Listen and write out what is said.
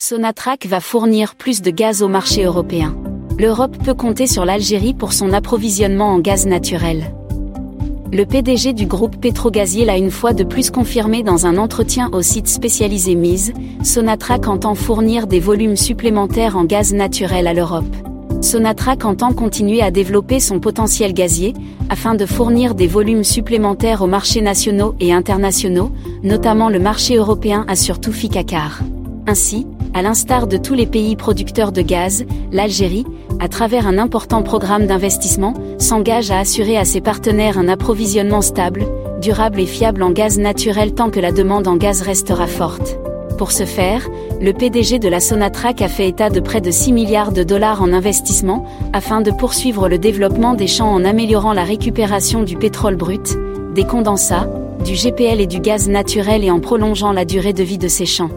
Sonatrach va fournir plus de gaz au marché européen. L'Europe peut compter sur l'Algérie pour son approvisionnement en gaz naturel. Le PDG du groupe pétrogazier l'a une fois de plus confirmé dans un entretien au site spécialisé Mise, Sonatrach entend fournir des volumes supplémentaires en gaz naturel à l'Europe. Sonatrach entend continuer à développer son potentiel gazier, afin de fournir des volumes supplémentaires aux marchés nationaux et internationaux, notamment le marché européen à surtout Ficacar. Ainsi, à l'instar de tous les pays producteurs de gaz, l'Algérie, à travers un important programme d'investissement, s'engage à assurer à ses partenaires un approvisionnement stable, durable et fiable en gaz naturel tant que la demande en gaz restera forte. Pour ce faire, le PDG de la Sonatrach a fait état de près de 6 milliards de dollars en investissement, afin de poursuivre le développement des champs en améliorant la récupération du pétrole brut, des condensats, du GPL et du gaz naturel et en prolongeant la durée de vie de ces champs.